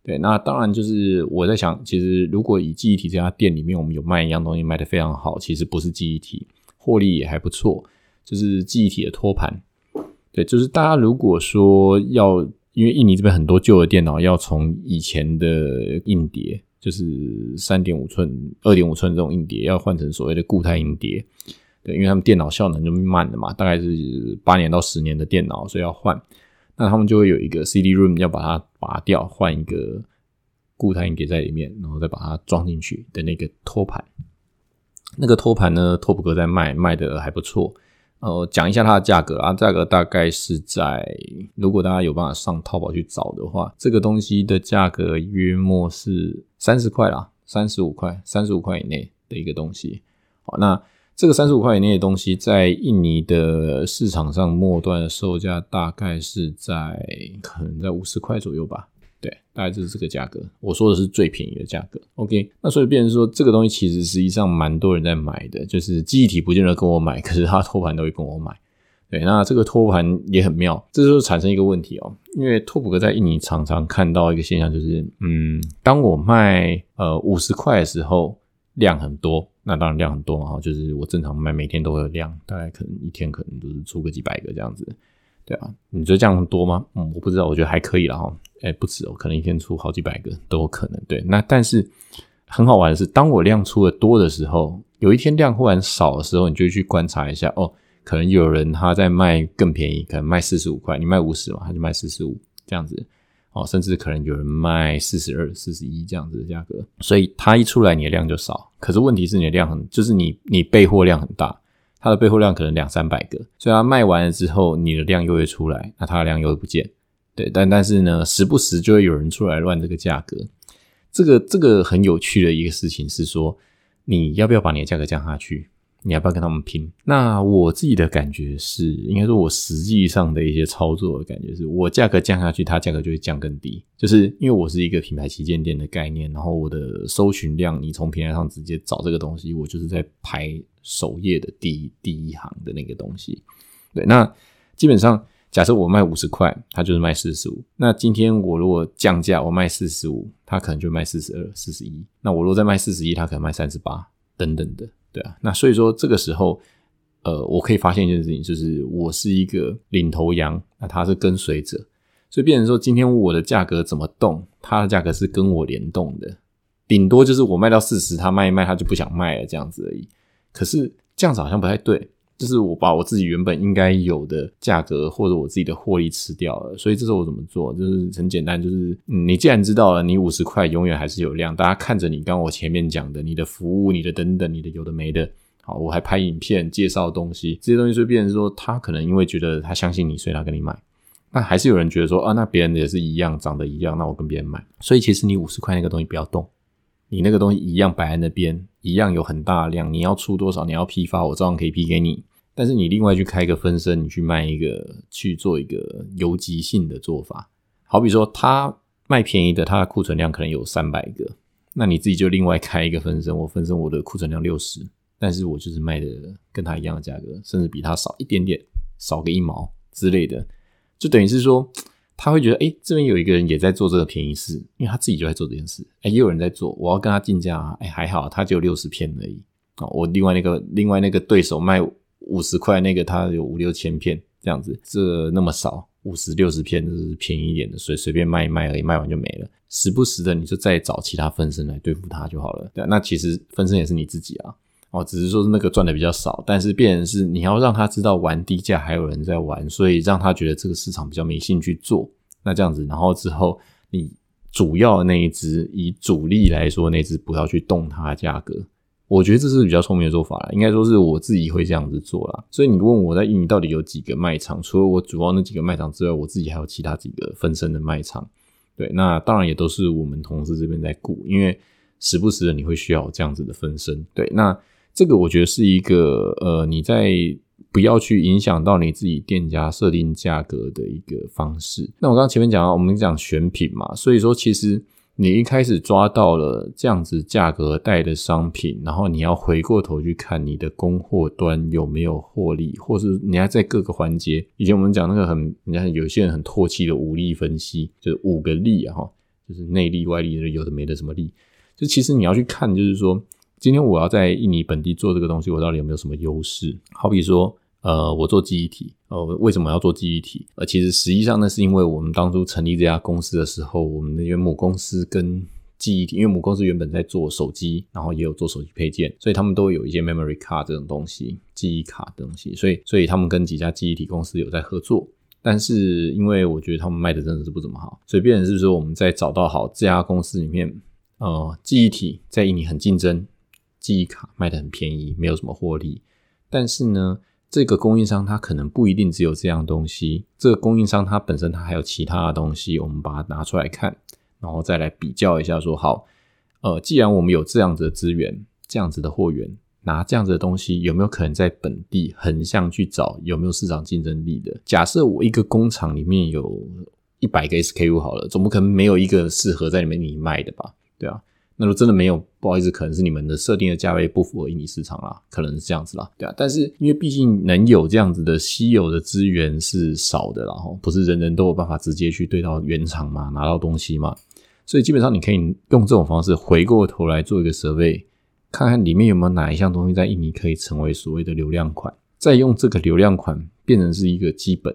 对，那当然就是我在想，其实如果以记忆体这家店里面，我们有卖一样东西卖的非常好，其实不是记忆体，获利也还不错，就是记忆体的托盘。对，就是大家如果说要，因为印尼这边很多旧的电脑要从以前的硬碟，就是三点五寸、二点五寸这种硬碟，要换成所谓的固态硬碟。对，因为他们电脑效能就慢了嘛，大概是八年到十年的电脑，所以要换。那他们就会有一个 CD room 要把它拔掉，换一个固态硬碟在里面，然后再把它装进去的那个托盘。那个托盘呢，拓普哥在卖，卖的还不错。呃，讲一下它的价格啊，价格大概是在，如果大家有办法上淘宝去找的话，这个东西的价格约莫是三十块啦，三十五块，三十五块以内的一个东西。好，那。这个三十五块以内的东西，在印尼的市场上末端的售价大概是在可能在五十块左右吧。对，大概就是这个价格。我说的是最便宜的价格。OK，那所以变成说，这个东西其实实际上蛮多人在买的，就是记忆体不见得跟我买，可是他托盘都会跟我买。对，那这个托盘也很妙，这就产生一个问题哦，因为托普哥在印尼常常看到一个现象，就是嗯，当我卖呃五十块的时候，量很多。那当然量很多嘛，哈，就是我正常卖，每天都会有量，大概可能一天可能都是出个几百个这样子，对啊，你觉得这样多吗？嗯，我不知道，我觉得还可以了哈，哎，不止哦，可能一天出好几百个都有可能，对。那但是很好玩的是，当我量出的多的时候，有一天量忽然少的时候，你就去观察一下，哦，可能有人他在卖更便宜，可能卖四十五块，你卖五十嘛，他就卖四十五这样子。哦，甚至可能有人卖四十二、四十一这样子的价格，所以它一出来你的量就少。可是问题是你的量很，就是你你备货量很大，它的备货量可能两三百个，所以它卖完了之后，你的量又会出来，那它的量又会不见。对，但但是呢，时不时就会有人出来乱这个价格。这个这个很有趣的一个事情是说，你要不要把你的价格降下去？你要不要跟他们拼？那我自己的感觉是，应该说我实际上的一些操作的感觉是，我价格降下去，它价格就会降更低。就是因为我是一个品牌旗舰店的概念，然后我的搜寻量，你从平台上直接找这个东西，我就是在排首页的第一第一行的那个东西。对，那基本上假设我卖五十块，它就是卖四十五。那今天我如果降价，我卖四十五，它可能就卖四十二、四十一。那我如果再卖四十一，它可能卖三十八，等等的。对啊，那所以说这个时候，呃，我可以发现一件事情，就是我是一个领头羊，那他是跟随者，所以变成说今天我的价格怎么动，它的价格是跟我联动的，顶多就是我卖到四十，他卖一卖，他就不想卖了这样子而已。可是这样子好像不太对。就是我把我自己原本应该有的价格或者我自己的获利吃掉了，所以这时候我怎么做？就是很简单，就是你既然知道了，你五十块永远还是有量，大家看着你，刚我前面讲的，你的服务、你的等等、你的有的没的，好，我还拍影片介绍东西，这些东西就变成说，他可能因为觉得他相信你，所以他跟你买。那还是有人觉得说，啊，那别人也是一样，长得一样，那我跟别人买。所以其实你五十块那个东西不要动，你那个东西一样摆在那边，一样有很大量，你要出多少，你要批发，我照样可以批给你。但是你另外去开一个分身，你去卖一个去做一个游击性的做法，好比说他卖便宜的，他的库存量可能有三百个，那你自己就另外开一个分身，我分身我的库存量六十，但是我就是卖的跟他一样的价格，甚至比他少一点点，少个一毛之类的，就等于是说他会觉得，哎，这边有一个人也在做这个便宜事，因为他自己就在做这件事，哎，也有人在做，我要跟他竞价，哎，还好他只有六十片而已，哦，我另外那个另外那个对手卖。五十块那个，它有五六千片这样子，这那么少，五十六十片就是便宜一点的，随随便卖一卖而已，卖完就没了。时不时的你就再找其他分身来对付它就好了。对，那其实分身也是你自己啊。哦，只是说是那个赚的比较少，但是变成是你要让他知道玩低价还有人在玩，所以让他觉得这个市场比较没兴趣做。那这样子，然后之后你主要那一只以主力来说，那只不要去动它价格。我觉得这是比较聪明的做法了，应该说是我自己会这样子做啦。所以你问我在印尼到底有几个卖场，除了我主要那几个卖场之外，我自己还有其他几个分身的卖场。对，那当然也都是我们同事这边在雇，因为时不时的你会需要这样子的分身。对，那。这个我觉得是一个呃，你在不要去影响到你自己店家设定价格的一个方式。那我刚刚前面讲到，我们讲选品嘛，所以说其实你一开始抓到了这样子价格带的商品，然后你要回过头去看你的供货端有没有获利，或是你还在各个环节。以前我们讲那个很，你看有些人很唾弃的五力分析，就是五个力啊，哈，就是内力、外力，有的没的什么力，就其实你要去看，就是说。今天我要在印尼本地做这个东西，我到底有没有什么优势？好比说，呃，我做记忆体，呃，为什么要做记忆体？呃，其实实际上呢，是因为我们当初成立这家公司的时候，我们的原母公司跟记忆体，因为母公司原本在做手机，然后也有做手机配件，所以他们都有一些 memory card 这种东西，记忆卡的东西，所以，所以他们跟几家记忆体公司有在合作。但是因为我觉得他们卖的真的是不怎么好，所以变成是说我们在找到好这家公司里面，呃，记忆体在印尼很竞争。记忆卡卖的很便宜，没有什么获利。但是呢，这个供应商他可能不一定只有这样东西。这个供应商他本身他还有其他的东西，我们把它拿出来看，然后再来比较一下，说好，呃，既然我们有这样子的资源，这样子的货源，拿这样子的东西，有没有可能在本地横向去找有没有市场竞争力的？假设我一个工厂里面有一百个 SKU 好了，总不可能没有一个适合在里面你卖的吧？对啊。那如果真的没有，不好意思，可能是你们的设定的价位不符合印尼市场啦，可能是这样子啦，对啊。但是因为毕竟能有这样子的稀有的资源是少的，然后不是人人都有办法直接去对到原厂嘛，拿到东西嘛，所以基本上你可以用这种方式回过头来做一个设备，看看里面有没有哪一项东西在印尼可以成为所谓的流量款，再用这个流量款变成是一个基本，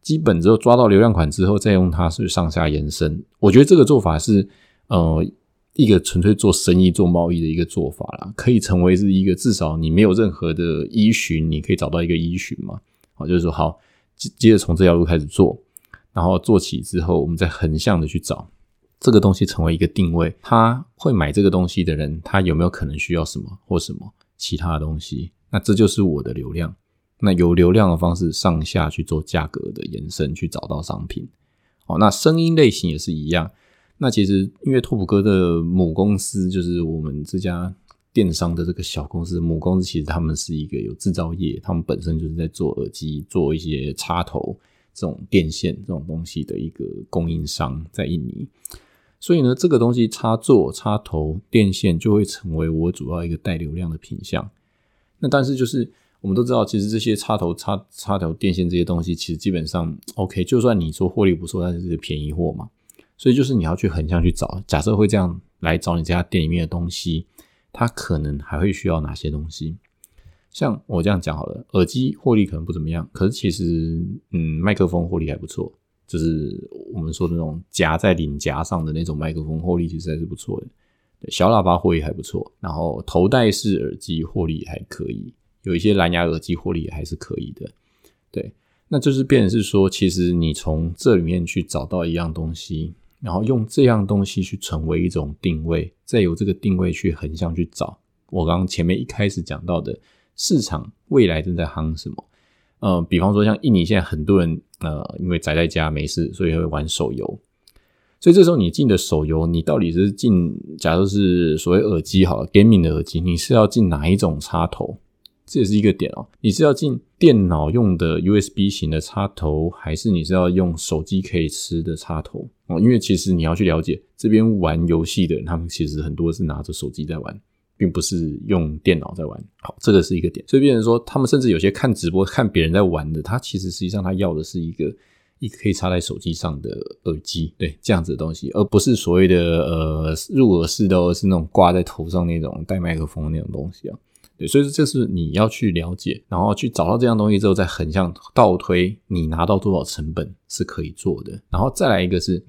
基本之后抓到流量款之后，再用它是上下延伸。我觉得这个做法是呃。一个纯粹做生意、做贸易的一个做法啦，可以成为是一个至少你没有任何的依循，你可以找到一个依循嘛？好，就是说好，接接着从这条路开始做，然后做起之后，我们再横向的去找这个东西成为一个定位，他会买这个东西的人，他有没有可能需要什么或什么其他的东西？那这就是我的流量。那有流量的方式上下去做价格的延伸，去找到商品。哦，那声音类型也是一样。那其实，因为拓普哥的母公司就是我们这家电商的这个小公司，母公司其实他们是一个有制造业，他们本身就是在做耳机、做一些插头这种电线这种东西的一个供应商，在印尼。所以呢，这个东西插座、插头、电线就会成为我主要一个带流量的品相。那但是就是我们都知道，其实这些插头、插插头、电线这些东西，其实基本上 OK，就算你说获利不错，但是是便宜货嘛。所以就是你要去横向去找，假设会这样来找你这家店里面的东西，它可能还会需要哪些东西？像我这样讲好了，耳机获利可能不怎么样，可是其实嗯，麦克风获利还不错，就是我们说的那种夹在领夹上的那种麦克风获利其实还是不错的。小喇叭获利还不错，然后头戴式耳机获利还可以，有一些蓝牙耳机获利还是可以的，对。那就是变成是说，其实你从这里面去找到一样东西。然后用这样东西去成为一种定位，再由这个定位去横向去找。我刚刚前面一开始讲到的市场未来正在夯什么？呃，比方说像印尼现在很多人呃，因为宅在家没事，所以会玩手游。所以这时候你进的手游，你到底是进，假如是所谓耳机好了，gaming 的耳机，你是要进哪一种插头？这也是一个点哦。你是要进电脑用的 USB 型的插头，还是你是要用手机可以吃的插头？哦，因为其实你要去了解这边玩游戏的人，他们其实很多是拿着手机在玩，并不是用电脑在玩。好，这个是一个点。所以变成说，他们甚至有些看直播看别人在玩的，他其实实际上他要的是一个一个可以插在手机上的耳机，对这样子的东西，而不是所谓的呃入耳式的，而是那种挂在头上那种带麦克风那种东西啊。对，所以说这是你要去了解，然后去找到这样东西之后，再横向倒推，你拿到多少成本是可以做的。然后再来一个是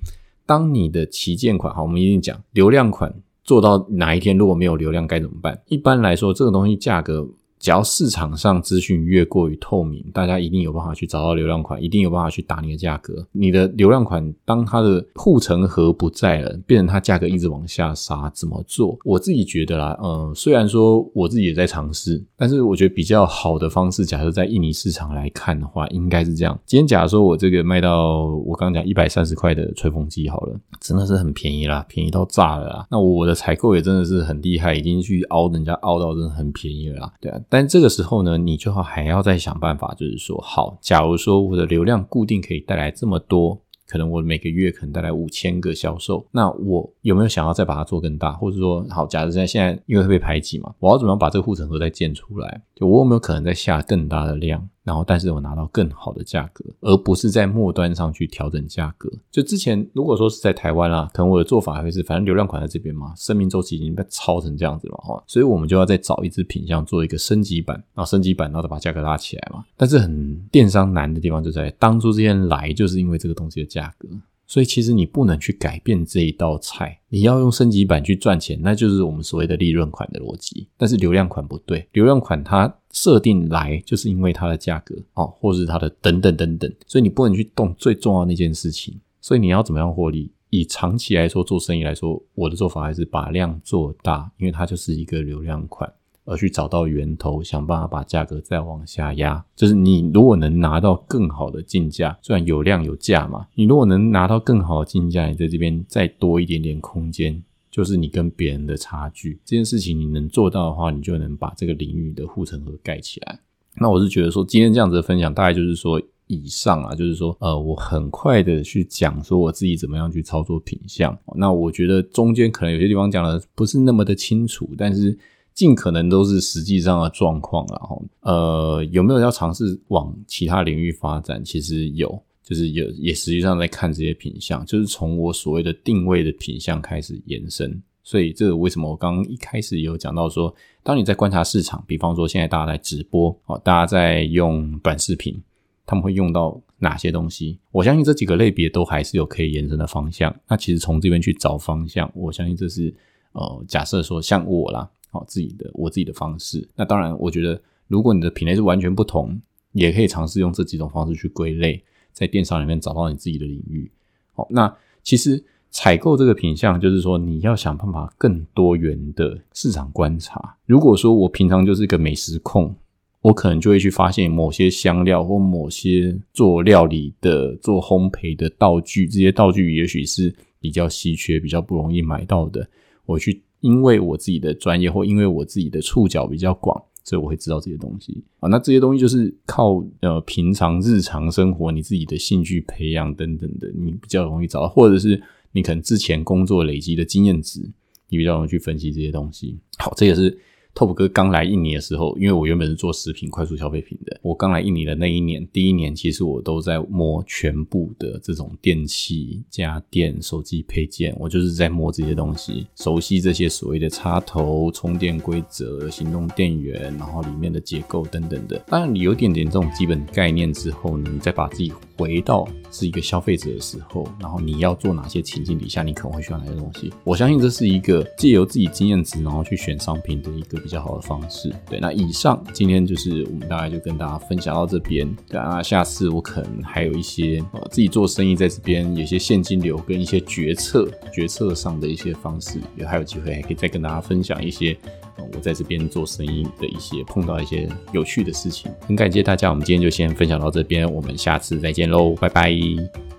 当你的旗舰款，好，我们一定讲流量款做到哪一天如果没有流量该怎么办？一般来说，这个东西价格。只要市场上资讯越过于透明，大家一定有办法去找到流量款，一定有办法去打你的价格。你的流量款当它的护城河不在了，变成它价格一直往下杀，怎么做？我自己觉得啦，嗯，虽然说我自己也在尝试，但是我觉得比较好的方式，假设在印尼市场来看的话，应该是这样。今天假如说我这个卖到我刚刚讲一百三十块的吹风机好了，真的是很便宜啦，便宜到炸了啦。那我的采购也真的是很厉害，已经去凹人家凹到真的很便宜了啦，对啊。但这个时候呢，你就还要再想办法，就是说，好，假如说我的流量固定可以带来这么多，可能我每个月可能带来五千个销售，那我有没有想要再把它做更大？或者说，好，假设在现在因为会被排挤嘛，我要怎么样把这个护城河再建出来？就我有没有可能再下更大的量？然后，但是我拿到更好的价格，而不是在末端上去调整价格。就之前如果说是在台湾啦，可能我的做法会是，反正流量款在这边嘛，生命周期已经被超成这样子了哈，所以我们就要再找一支品相做一个升级版，然后升级版，然后再把价格拉起来嘛。但是很电商难的地方就在当初这些人来，就是因为这个东西的价格。所以其实你不能去改变这一道菜，你要用升级版去赚钱，那就是我们所谓的利润款的逻辑。但是流量款不对，流量款它设定来就是因为它的价格哦，或者是它的等等等等，所以你不能去动最重要那件事情。所以你要怎么样获利？以长期来说做生意来说，我的做法还是把量做大，因为它就是一个流量款。而去找到源头，想办法把价格再往下压。就是你如果能拿到更好的进价，虽然有量有价嘛，你如果能拿到更好的进价，你在这边再多一点点空间，就是你跟别人的差距。这件事情你能做到的话，你就能把这个领域的护城河盖起来。那我是觉得说，今天这样子的分享，大概就是说以上啊，就是说，呃，我很快的去讲说我自己怎么样去操作品相。那我觉得中间可能有些地方讲的不是那么的清楚，但是。尽可能都是实际上的状况，然后呃有没有要尝试往其他领域发展？其实有，就是有也实际上在看这些品相，就是从我所谓的定位的品相开始延伸。所以这个为什么我刚刚一开始有讲到说，当你在观察市场，比方说现在大家在直播哦，大家在用短视频，他们会用到哪些东西？我相信这几个类别都还是有可以延伸的方向。那其实从这边去找方向，我相信这是呃假设说像我啦。好，自己的我自己的方式。那当然，我觉得如果你的品类是完全不同，也可以尝试用这几种方式去归类，在电商里面找到你自己的领域。好，那其实采购这个品相，就是说你要想办法更多元的市场观察。如果说我平常就是一个美食控，我可能就会去发现某些香料或某些做料理的、做烘焙的道具，这些道具也许是比较稀缺、比较不容易买到的，我去。因为我自己的专业，或因为我自己的触角比较广，所以我会知道这些东西啊。那这些东西就是靠呃平常日常生活你自己的兴趣培养等等的，你比较容易找到，或者是你可能之前工作累积的经验值，你比较容易去分析这些东西。好，这也是。Top 哥刚来印尼的时候，因为我原本是做食品快速消费品的，我刚来印尼的那一年，第一年其实我都在摸全部的这种电器、家电、手机配件，我就是在摸这些东西，熟悉这些所谓的插头、充电规则、行动电源，然后里面的结构等等的。当然，你有点点这种基本概念之后呢，你再把自己回到是一个消费者的时候，然后你要做哪些情境底下，你可能会需要哪些东西？我相信这是一个借由自己经验值，然后去选商品的一个。比较好的方式，对。那以上今天就是我们大概就跟大家分享到这边。那下次我可能还有一些呃自己做生意在这边有些现金流跟一些决策决策上的一些方式，也还有机会还可以再跟大家分享一些我在这边做生意的一些碰到一些有趣的事情。很感谢大家，我们今天就先分享到这边，我们下次再见喽，拜拜。